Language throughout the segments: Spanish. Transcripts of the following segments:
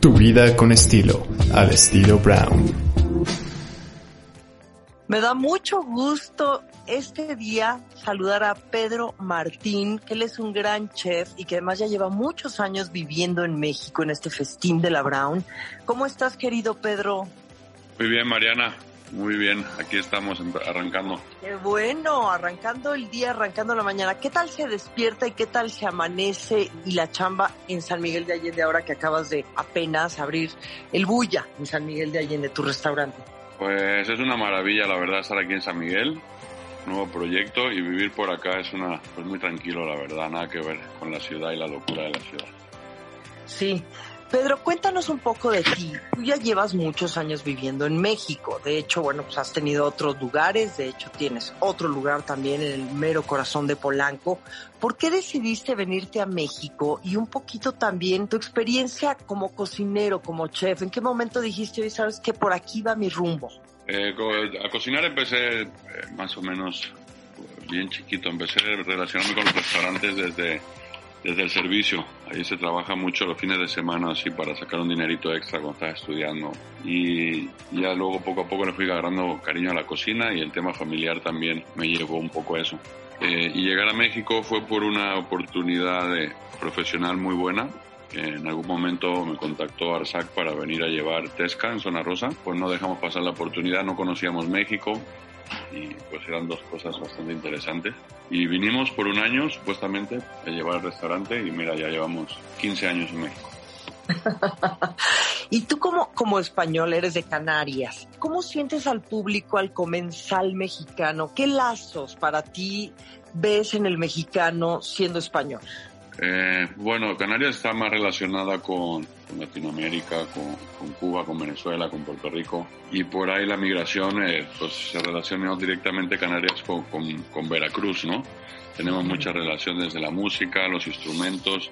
Tu vida con estilo, al estilo Brown. Me da mucho gusto este día saludar a Pedro Martín, que él es un gran chef y que además ya lleva muchos años viviendo en México en este festín de la Brown. ¿Cómo estás, querido Pedro? Muy bien, Mariana. Muy bien, aquí estamos arrancando. Qué bueno, arrancando el día, arrancando la mañana. ¿Qué tal se despierta y qué tal se amanece y la chamba en San Miguel de Allende ahora que acabas de apenas abrir el Bulla en San Miguel de Allende, tu restaurante? Pues es una maravilla, la verdad, estar aquí en San Miguel, nuevo proyecto y vivir por acá es una, pues muy tranquilo, la verdad, nada que ver con la ciudad y la locura de la ciudad. Sí, Pedro, cuéntanos un poco de ti. Tú ya llevas muchos años viviendo en México. De hecho, bueno, pues has tenido otros lugares. De hecho, tienes otro lugar también en el mero corazón de Polanco. ¿Por qué decidiste venirte a México? Y un poquito también tu experiencia como cocinero, como chef. ¿En qué momento dijiste, hoy sabes que por aquí va mi rumbo? Eh, a cocinar empecé eh, más o menos bien chiquito. Empecé a con los restaurantes desde desde el servicio. Ahí se trabaja mucho los fines de semana así para sacar un dinerito extra cuando estás estudiando. Y ya luego poco a poco le fui agarrando cariño a la cocina y el tema familiar también me llevó un poco a eso. Eh, y llegar a México fue por una oportunidad de, profesional muy buena. En algún momento me contactó Arsac para venir a llevar Tesca en Zona Rosa. Pues no dejamos pasar la oportunidad, no conocíamos México y pues eran dos cosas bastante interesantes. Y vinimos por un año supuestamente a llevar al restaurante y mira, ya llevamos 15 años en México. y tú como, como español eres de Canarias, ¿cómo sientes al público, al comensal mexicano? ¿Qué lazos para ti ves en el mexicano siendo español? Eh, bueno, Canarias está más relacionada con, Latinoamérica, con, Cuba, con Venezuela, con Puerto Rico. Y por ahí la migración eh, pues se relacionó directamente Canarias con, con, Veracruz, ¿no? Tenemos mucha relación desde la música, los instrumentos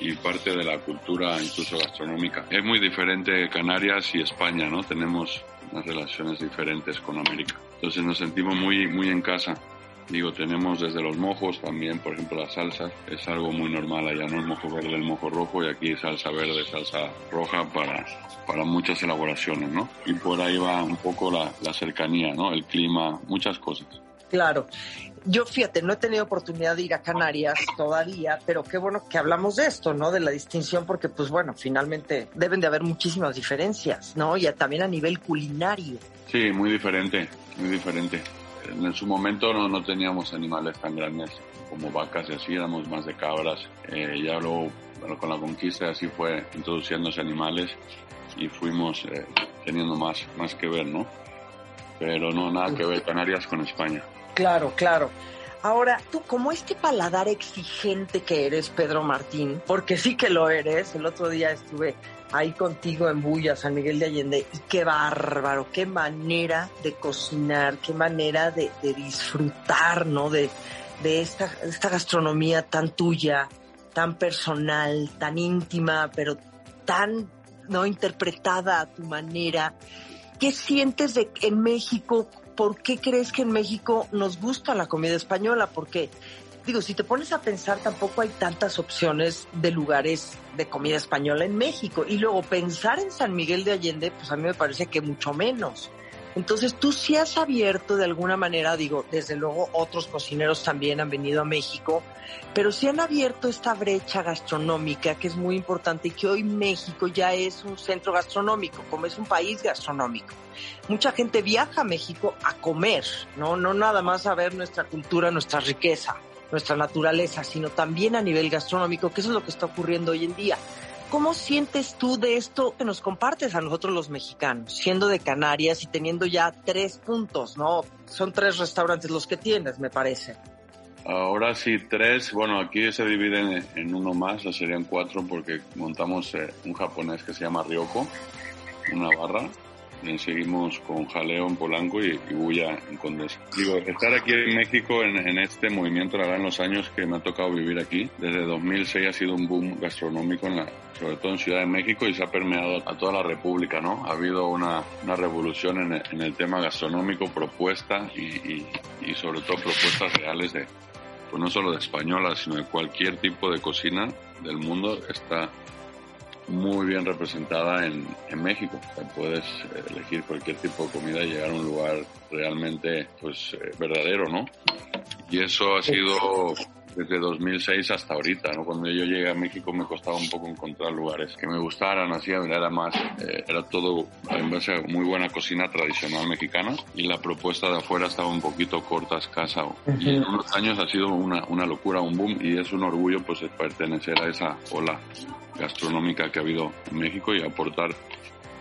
y parte de la cultura incluso gastronómica. Es muy diferente Canarias y España, ¿no? Tenemos unas relaciones diferentes con América. Entonces nos sentimos muy, muy en casa. Digo, tenemos desde los mojos también, por ejemplo, la salsa es algo muy normal allá, ¿no? El mojo verde, el mojo rojo y aquí salsa verde, salsa roja para, para muchas elaboraciones, ¿no? Y por ahí va un poco la, la cercanía, ¿no? El clima, muchas cosas. Claro. Yo, fíjate, no he tenido oportunidad de ir a Canarias todavía, pero qué bueno que hablamos de esto, ¿no? De la distinción, porque, pues bueno, finalmente deben de haber muchísimas diferencias, ¿no? Y también a nivel culinario. Sí, muy diferente, muy diferente en su momento no, no teníamos animales tan grandes como vacas y así, éramos más de cabras. Eh, ya luego, con la conquista así fue introduciéndose animales y fuimos eh, teniendo más, más que ver, ¿no? Pero no, nada que ver Canarias con España. Claro, claro. Ahora, tú como este paladar exigente que eres, Pedro Martín, porque sí que lo eres, el otro día estuve ahí contigo en Bulla, San Miguel de Allende, y qué bárbaro, qué manera de cocinar, qué manera de, disfrutar, ¿no? De, de esta, esta gastronomía tan tuya, tan personal, tan íntima, pero tan, ¿no? Interpretada a tu manera. ¿Qué sientes de en México ¿por qué crees que en México nos gusta la comida española? Porque, digo, si te pones a pensar, tampoco hay tantas opciones de lugares de comida española en México. Y luego pensar en San Miguel de Allende, pues a mí me parece que mucho menos. Entonces tú sí has abierto de alguna manera, digo, desde luego otros cocineros también han venido a México, pero sí han abierto esta brecha gastronómica que es muy importante y que hoy México ya es un centro gastronómico, como es un país gastronómico. Mucha gente viaja a México a comer, no, no nada más a ver nuestra cultura, nuestra riqueza, nuestra naturaleza, sino también a nivel gastronómico, que eso es lo que está ocurriendo hoy en día. ¿Cómo sientes tú de esto que nos compartes a nosotros los mexicanos, siendo de Canarias y teniendo ya tres puntos, ¿no? Son tres restaurantes los que tienes, me parece. Ahora sí, tres. Bueno, aquí se dividen en uno más, serían cuatro porque montamos eh, un japonés que se llama Ryoko, una barra, seguimos con Jaleo en Polanco y, y Bulla en Condesa. Digo, estar aquí en México en, este movimiento, la verdad, en los años que me ha tocado vivir aquí, desde 2006 ha sido un boom gastronómico, en la, sobre todo en Ciudad de México, y se ha permeado a toda la República, ¿no? Ha habido una, una revolución en el, en el, tema gastronómico, propuesta y, y, y sobre todo propuestas reales de, pues no solo de española, sino de cualquier tipo de cocina del mundo está muy bien representada en, México. puedes elegir cualquier tipo de comida y llegar a un lugar realmente pues eh, verdadero, ¿no? Y eso ha sido desde 2006 hasta ahorita, ¿no? Cuando yo llegué a México me costaba un poco encontrar lugares que me gustaran, así era más, eh, era todo en base a muy buena cocina tradicional mexicana y la propuesta de afuera estaba un poquito corta, escasa. Y en unos años ha sido una, una locura, un boom y es un orgullo pues pertenecer a esa ola gastronómica que ha habido en México y aportar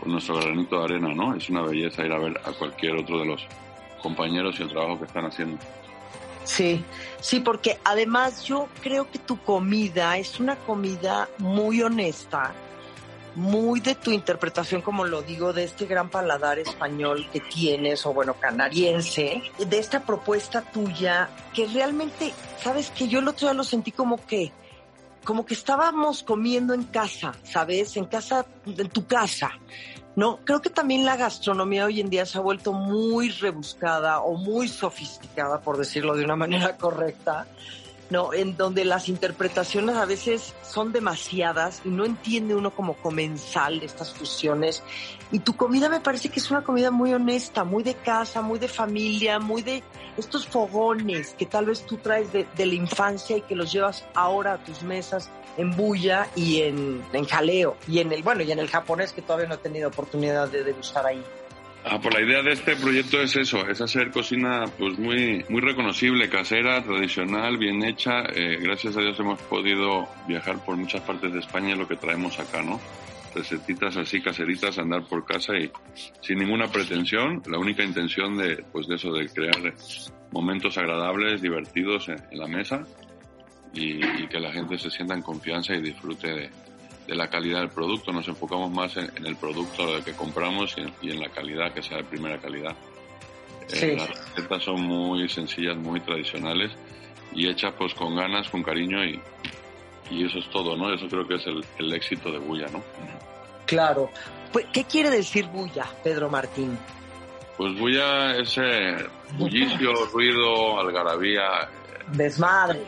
nuestro granito de arena, ¿no? Es una belleza ir a ver a cualquier otro de los compañeros y el trabajo que están haciendo. Sí, sí, porque además yo creo que tu comida es una comida muy honesta, muy de tu interpretación, como lo digo, de este gran paladar español que tienes, o bueno, canariense, de esta propuesta tuya, que realmente, sabes que yo el otro día lo sentí como que, como que estábamos comiendo en casa, ¿sabes? En casa, en tu casa. No, creo que también la gastronomía hoy en día se ha vuelto muy rebuscada o muy sofisticada, por decirlo de una manera correcta, ¿no? En donde las interpretaciones a veces son demasiadas y no entiende uno como comensal estas fusiones. Y tu comida me parece que es una comida muy honesta, muy de casa, muy de familia, muy de estos fogones que tal vez tú traes de, de la infancia y que los llevas ahora a tus mesas en bulla y en, en jaleo y en el bueno y en el japonés que todavía no he tenido oportunidad de degustar ahí. Ah, pues la idea de este proyecto es eso, es hacer cocina pues muy muy reconocible, casera, tradicional, bien hecha. Eh, gracias a Dios hemos podido viajar por muchas partes de España, lo que traemos acá, ¿no? Recetitas así caseritas, andar por casa y sin ninguna pretensión, la única intención de pues de eso, de crear momentos agradables, divertidos en la mesa y, que la gente se sienta en confianza y disfrute de, la calidad del producto. Nos enfocamos más en, el producto que compramos y en, la calidad, que sea de primera calidad. Eh, las recetas son muy sencillas, muy tradicionales y hechas pues con ganas, con cariño y, y eso es todo, ¿no? Eso creo que es el, éxito de Bulla, ¿no? Claro. Pues, ¿Qué quiere decir Bulla, Pedro Martín? Pues Bulla es eh, bullicio, ruido, algarabía. Desmadre.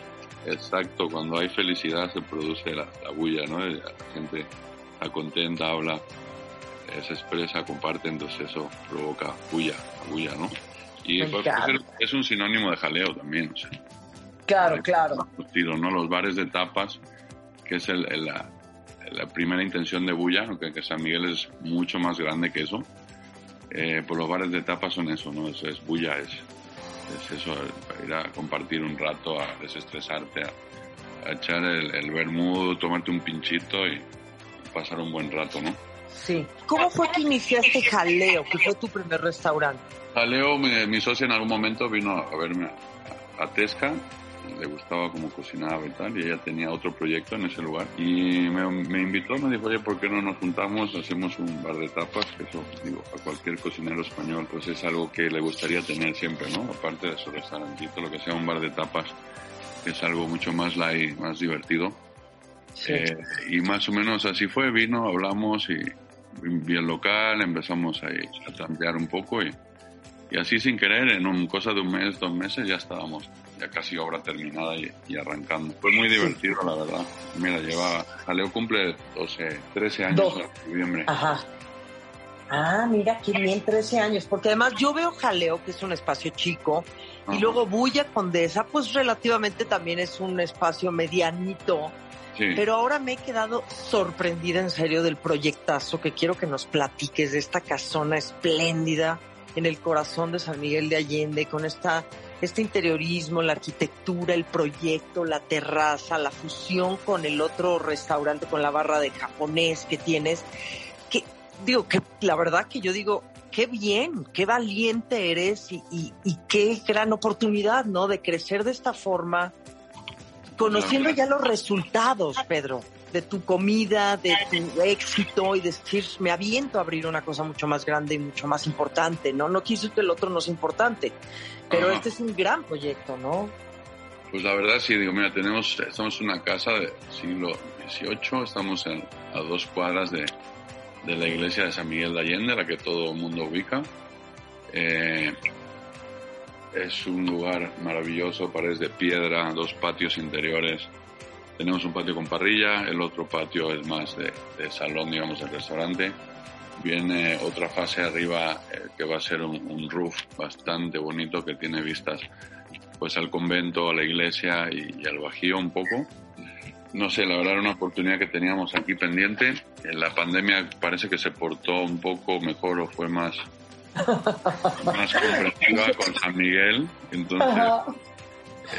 Exacto, cuando hay felicidad se produce la, bulla, ¿no? La gente está contenta, habla, eh, se expresa, comparte, entonces eso provoca bulla, bulla, ¿no? Y pues, es un sinónimo de jaleo también, o sea, Claro, claro. ¿no? Los bares de tapas, que es la, primera intención de bulla, aunque que San Miguel es mucho más grande que eso, eh, pues los bares de tapas son eso, ¿no? Es bulla, es es eso, ir a compartir un rato, a desestresarte, a, echar el, el tomarte un pinchito y pasar un buen rato, ¿no? Sí. ¿Cómo fue que iniciaste Jaleo, que fue tu primer restaurante? Jaleo, mi, mi socia en algún momento vino a verme a, a Tesca le gustaba como cocinaba y tal, y ella tenía otro proyecto en ese lugar. Y me, me, invitó, me dijo, oye, ¿por qué no nos juntamos? Hacemos un bar de tapas, que eso, digo, a cualquier cocinero español, pues es algo que le gustaría tener siempre, ¿no? Aparte de su restaurantito, lo que sea un bar de tapas, es algo mucho más light, más divertido. Eh, y más o menos así fue, vino, hablamos y vi el local, empezamos ahí a tantear un poco y, y así sin querer, en un cosa de un mes, dos meses ya estábamos ya casi obra terminada y, arrancando. Fue muy divertido, la verdad. Mira, lleva, Jaleo cumple 12, 13 años en noviembre. Ajá. Ah, mira, qué bien, 13 años. Porque además yo veo Jaleo, que es un espacio chico, y luego Bulla Condesa, pues relativamente también es un espacio medianito. Sí. Pero ahora me he quedado sorprendida en serio del proyectazo que quiero que nos platiques de esta casona espléndida en el corazón de San Miguel de Allende, con esta este interiorismo, la arquitectura, el proyecto, la terraza, la fusión con el otro restaurante, con la barra de japonés que tienes, que digo que la verdad que yo digo, qué bien, qué valiente eres y, y, qué gran oportunidad, ¿no? De crecer de esta forma, conociendo ya los resultados, Pedro de tu comida, de tu éxito y decir, me aviento a abrir una cosa mucho más grande y mucho más importante, ¿no? No quiso que el otro no sea importante, pero este es un gran proyecto, ¿no? Pues la verdad sí, digo, mira, tenemos, estamos en una casa del siglo XVIII, estamos a dos cuadras de, de, la iglesia de San Miguel de Allende, la que todo el mundo ubica. Eh, es un lugar maravilloso, paredes de piedra, dos patios interiores tenemos un patio con parrilla, el otro patio es más de, salón, digamos, del restaurante. Viene otra fase arriba eh, que va a ser un, roof bastante bonito que tiene vistas pues al convento, a la iglesia y, al bajío un poco. No sé, la verdad era una oportunidad que teníamos aquí pendiente. En la pandemia parece que se portó un poco mejor o fue más, más comprensiva con San Miguel. Entonces,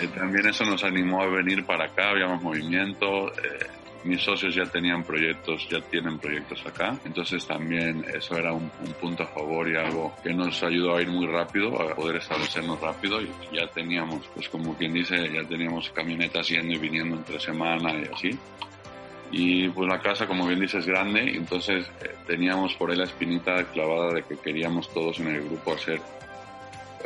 eh, también eso nos animó a venir para acá, habíamos movimiento. Eh, mis socios ya tenían proyectos, ya tienen proyectos acá, entonces también eso era un, punto a favor y algo que nos ayudó a ir muy rápido, a poder establecernos rápido y ya teníamos, pues como quien dice, ya teníamos camionetas yendo y viniendo entre semana y así. Y pues la casa, como bien dices, es grande, entonces eh, teníamos por ahí la espinita clavada de que queríamos todos en el grupo hacer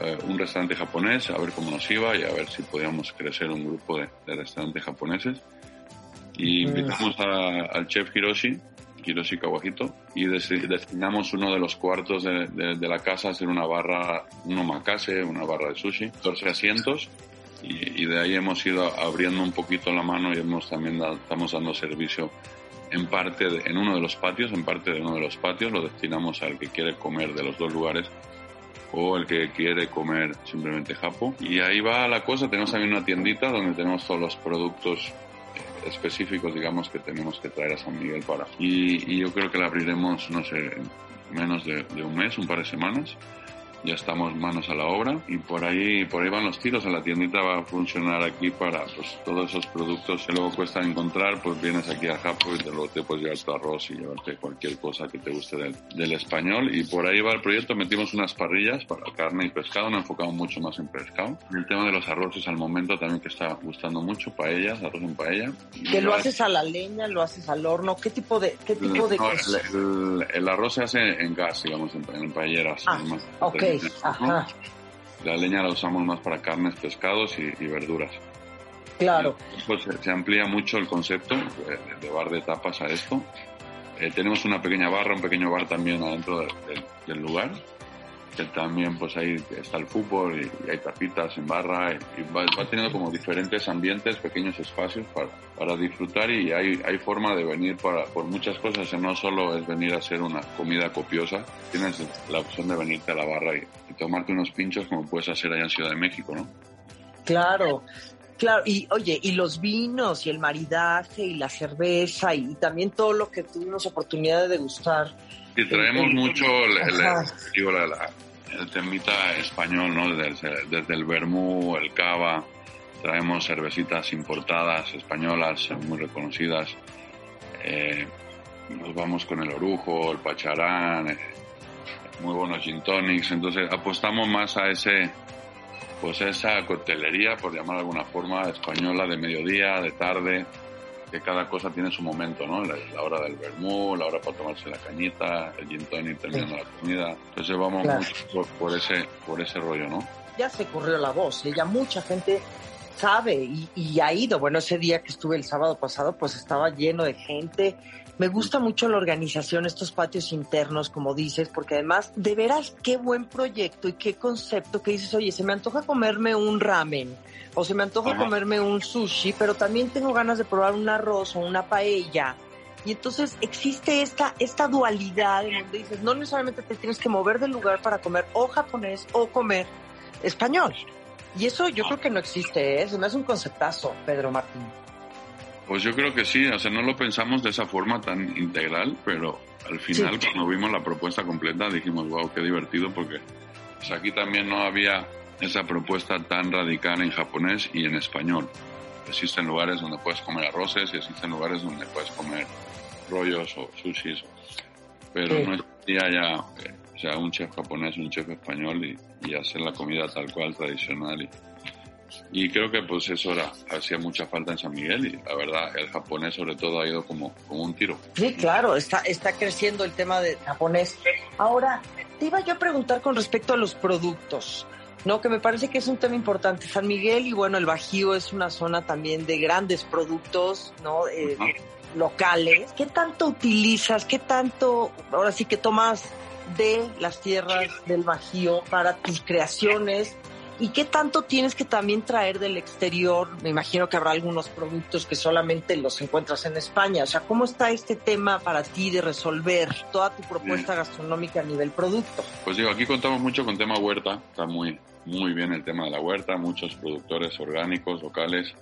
eh, un restaurante japonés, a ver cómo nos iba y a ver si podíamos crecer un grupo de, restaurantes japoneses. Y pues invitamos al chef Hiroshi, Hiroshi Kawahito, y destinamos uno de los cuartos de, la casa a hacer una barra, un omakase, una barra de sushi, 14 asientos. Y, de ahí hemos ido abriendo un poquito la mano y hemos también estamos dando servicio en parte en uno de los patios, en parte de uno de los patios lo destinamos al que quiere comer de los dos lugares o el que quiere comer simplemente japo. Y ahí va la cosa, tenemos también una tiendita donde tenemos todos los productos específicos, digamos, que tenemos que traer a San Miguel para. Y, y yo creo que la abriremos, no sé, menos de, de un mes, un par de semanas ya estamos manos a la obra y por ahí por ahí van los tiros. La tiendita va a funcionar aquí para pues todos esos productos que luego cuesta encontrar pues vienes aquí a Japón y te, luego te puedes llevar tu arroz y llevarte cualquier cosa que te guste del, del, español. Y por ahí va el proyecto. Metimos unas parrillas para carne y pescado. Nos enfocamos mucho más en pescado. El tema de los arroces al momento también que está gustando mucho. Paellas arroz en paella. Que lo haces a la leña lo haces al horno qué tipo de qué tipo de el, arroz se hace en gas digamos en, en paelleras ah, okay la leña la usamos más para carnes, pescados y, verduras. Claro. Pues se, amplía mucho el concepto de, bar de tapas a esto. Eh, tenemos una pequeña barra, un pequeño bar también adentro del lugar que también pues ahí está el fútbol y, hay tapitas en barra y, va, teniendo como diferentes ambientes, pequeños espacios para, para disfrutar y hay, hay forma de venir para, por muchas cosas, no solo es venir a hacer una comida copiosa, tienes la opción de venirte a la barra y, tomarte unos pinchos como puedes hacer allá en Ciudad de México, ¿no? Claro, Claro, y oye, y los vinos y el maridaje y la cerveza y, también todo lo que tuvimos oportunidad de degustar y traemos mucho el, el, temita español, ¿no? Desde, desde, el vermú, el cava, traemos cervecitas importadas, españolas, muy reconocidas. Eh, nos vamos con el orujo, el pacharán, eh, muy buenos gin tonics. Entonces apostamos más a ese, pues esa coctelería, por llamar de alguna forma, española de mediodía, de tarde, que cada cosa tiene su momento, ¿no? La, hora del vermú, la hora para tomarse la cañita, el gin tonic terminando la comida. Entonces vamos mucho por, ese, por ese rollo, ¿no? Ya se corrió la voz, ya mucha gente sabe y, y, ha ido. Bueno, ese día que estuve el sábado pasado, pues estaba lleno de gente. Me gusta mucho la organización, estos patios internos, como dices, porque además, de veras, qué buen proyecto y qué concepto que dices, oye, se me antoja comerme un ramen o se me antoja comerme un sushi, pero también tengo ganas de probar un arroz o una paella. Y entonces existe esta, esta dualidad en donde dices, no necesariamente te tienes que mover del lugar para comer o japonés o comer español. Y eso yo creo que no existe, ¿eh? me hace un conceptazo, Pedro Martín. Pues yo creo que sí, o sea, no lo pensamos de esa forma tan integral, pero al final cuando vimos la propuesta completa dijimos, wow, qué divertido, porque pues, aquí también no había esa propuesta tan radical en japonés y en español. Existen lugares donde puedes comer arroces y existen lugares donde puedes comer rollos o sushis, pero no existía ya eh, o sea, un chef japonés, un chef español y, hacer la comida tal cual, tradicional. Y, y, creo que pues eso era, hacía mucha falta en San Miguel y la verdad el japonés sobre todo ha ido como, como un tiro. Sí, claro, está, está creciendo el tema de japonés. Ahora, te iba yo a preguntar con respecto a los productos. No, que me parece que es un tema importante. San Miguel y bueno, el Bajío es una zona también de grandes productos, ¿no? Eh, locales. ¿Qué tanto utilizas? ¿Qué tanto, ahora sí que tomas de las tierras del Bajío para tus creaciones? ¿Y qué tanto tienes que también traer del exterior? Me imagino que habrá algunos productos que solamente los encuentras en España. O sea, ¿cómo está este tema para ti de resolver toda tu propuesta gastronómica a nivel producto? Pues digo, aquí contamos mucho con tema huerta. Está muy, muy bien el tema de la huerta. Muchos productores orgánicos, locales,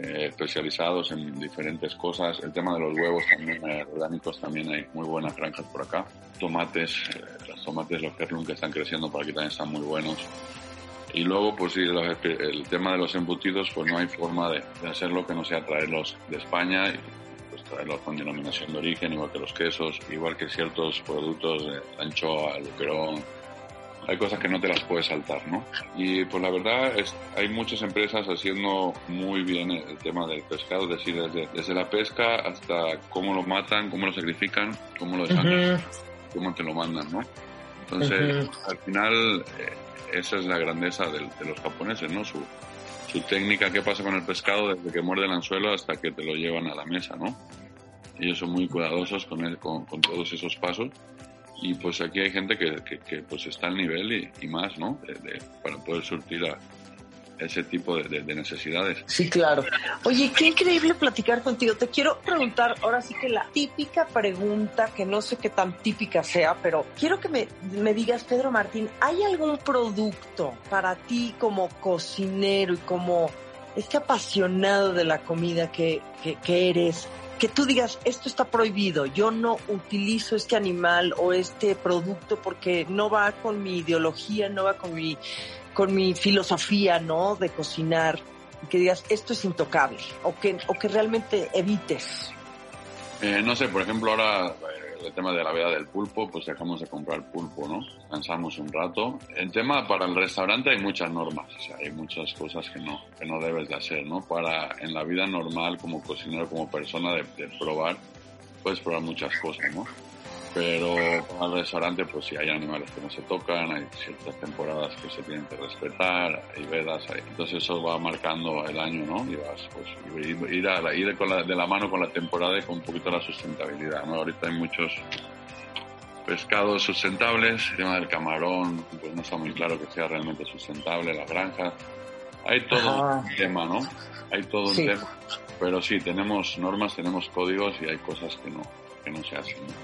eh, especializados en diferentes cosas. El tema de los huevos también, eh, orgánicos, también hay muy buenas granjas por acá. Tomates, eh, los tomates, los que están creciendo por aquí también están muy buenos. Y luego, pues sí, el tema de los embutidos, pues no hay forma de, hacerlo que no sea traerlos de España y pues traerlos con denominación de origen, igual que los quesos, igual que ciertos productos de anchoa, luquerón, hay cosas que no te las puedes saltar, ¿no? Y pues la verdad es, hay muchas empresas haciendo muy bien el tema del pescado, es decir, desde, desde la pesca hasta cómo lo matan, cómo lo sacrifican, cómo lo dejan, cómo te lo mandan, ¿no? Entonces, al final, eh, esa es la grandeza de, los japoneses, ¿no? Su, su técnica, qué pasa con el pescado desde que muerde el anzuelo hasta que te lo llevan a la mesa, ¿no? Ellos son muy cuidadosos con, con, con todos esos pasos y pues aquí hay gente que, que, pues está al nivel y, más, ¿no? para poder surtir a ese tipo de, necesidades. Sí, claro. Oye, qué increíble platicar contigo. Te quiero preguntar ahora sí que la típica pregunta, que no sé qué tan típica sea, pero quiero que me, me digas, Pedro Martín, ¿hay algún producto para ti como cocinero y como este apasionado de la comida que, que, que eres? que tú digas, esto está prohibido, yo no utilizo este animal o este producto porque no va con mi ideología, no va con mi, con mi filosofía, ¿no? De cocinar. Y que digas, esto es intocable o que, o que realmente evites. Eh, no sé, por ejemplo, ahora el tema de la veda del pulpo, pues dejamos de comprar pulpo, ¿no? Cansamos un rato. El tema para el restaurante hay muchas normas, hay muchas cosas que no, que no debes de hacer, ¿no? Para en la vida normal, como cocinero, como persona, de probar, puedes probar muchas cosas, ¿no? Pero al restaurante pues sí hay animales que no se tocan, hay ciertas temporadas que se tienen que respetar, hay vedas, entonces eso va marcando el año, ¿no? Y vas pues ir, a la, ir con la, de la mano con la temporada y con un poquito la sustentabilidad, ¿no? Ahorita hay muchos pescados sustentables, el tema del camarón, pues no está muy claro que sea realmente sustentable, la granja, hay todo un tema, ¿no? Hay todo un tema, pero sí, tenemos normas, tenemos códigos y hay cosas que no,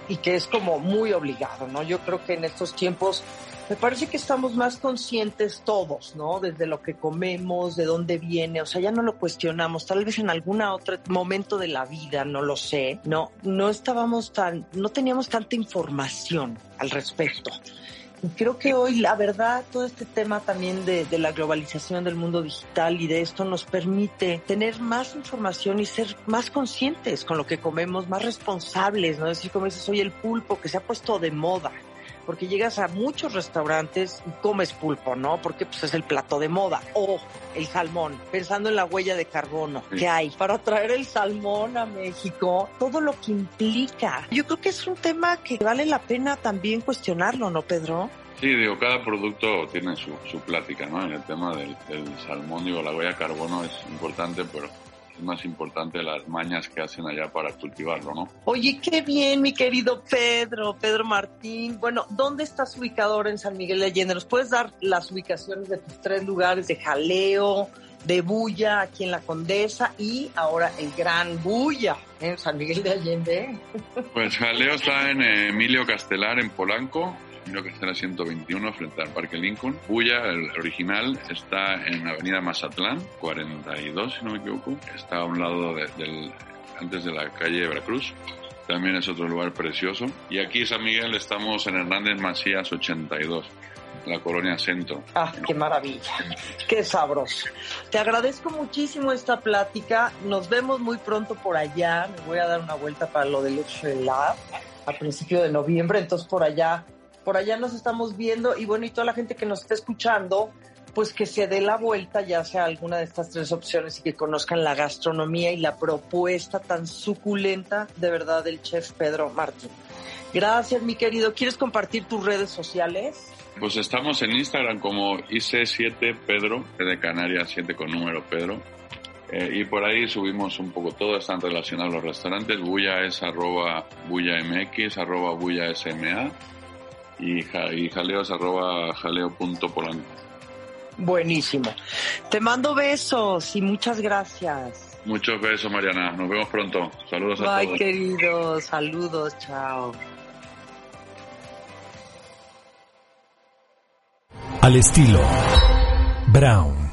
Y que es como muy obligado, ¿no? Yo creo que en estos tiempos me parece que estamos más conscientes todos, ¿no? Desde lo que comemos, de dónde viene, o sea, ya no lo cuestionamos. Tal vez en algún otro momento de la vida, no lo sé, no, no estábamos tan, no teníamos tanta información al respecto. Creo que hoy, la verdad, todo este tema también de, la globalización del mundo digital y de esto nos permite tener más información y ser más conscientes con lo que comemos, más responsables, ¿no? Es decir, como dices, hoy el pulpo que se ha puesto de moda, porque llegas a muchos restaurantes y comes pulpo, ¿no? Porque pues es el plato de moda. O el salmón, pensando en la huella de carbono que hay para traer el salmón a México, todo lo que implica. Yo creo que es un tema que vale la pena también cuestionarlo, ¿no, Pedro? Sí, digo, cada producto tiene su, su plática, ¿no? En el tema del, del salmón, digo, la huella de carbono es importante, pero es más importante las mañas que hacen allá para cultivarlo, ¿no? Oye, qué bien, mi querido Pedro, Pedro Martín. Bueno, ¿dónde estás ubicado ahora en San Miguel de Allende? ¿Nos puedes dar las ubicaciones de tus tres lugares de jaleo, de Bulla aquí en la Condesa y ahora el Gran Bulla en San Miguel de Allende? Pues jaleo está en Emilio Castelar, en Polanco, en la 121 frente al Parque Lincoln. Bulla, el original, está en Avenida Mazatlán, 42, si no me equivoco. Está a un lado del, antes de la calle Veracruz. También es otro lugar precioso. Y aquí San Miguel estamos en Hernández Macías 82 la colonia Centro. Ah, qué maravilla, qué sabroso. Te agradezco muchísimo esta plática. Nos vemos muy pronto por allá. Me voy a dar una vuelta para lo del Luxury Lab a principio de noviembre, entonces por allá por allá nos estamos viendo y bueno, y toda la gente que nos está escuchando, pues que se dé la vuelta ya sea alguna de estas tres opciones y que conozcan la gastronomía y la propuesta tan suculenta de verdad del chef Pedro Martín. Gracias, mi querido. ¿Quieres compartir tus redes sociales? Pues estamos en Instagram como IC7 Pedro, de Canarias 7 con número Pedro. Eh, y por ahí subimos un poco todo, están relacionados los restaurantes. Bulla es arroba bulla mx, arroba bulla sma y, ja, y jaleos arroba jaleo punto polanco. Buenísimo. Te mando besos y muchas gracias. Muchos besos, Mariana. Nos vemos pronto. Saludos a Bye, todos. queridos. Saludos. Chao. Al estilo Brown.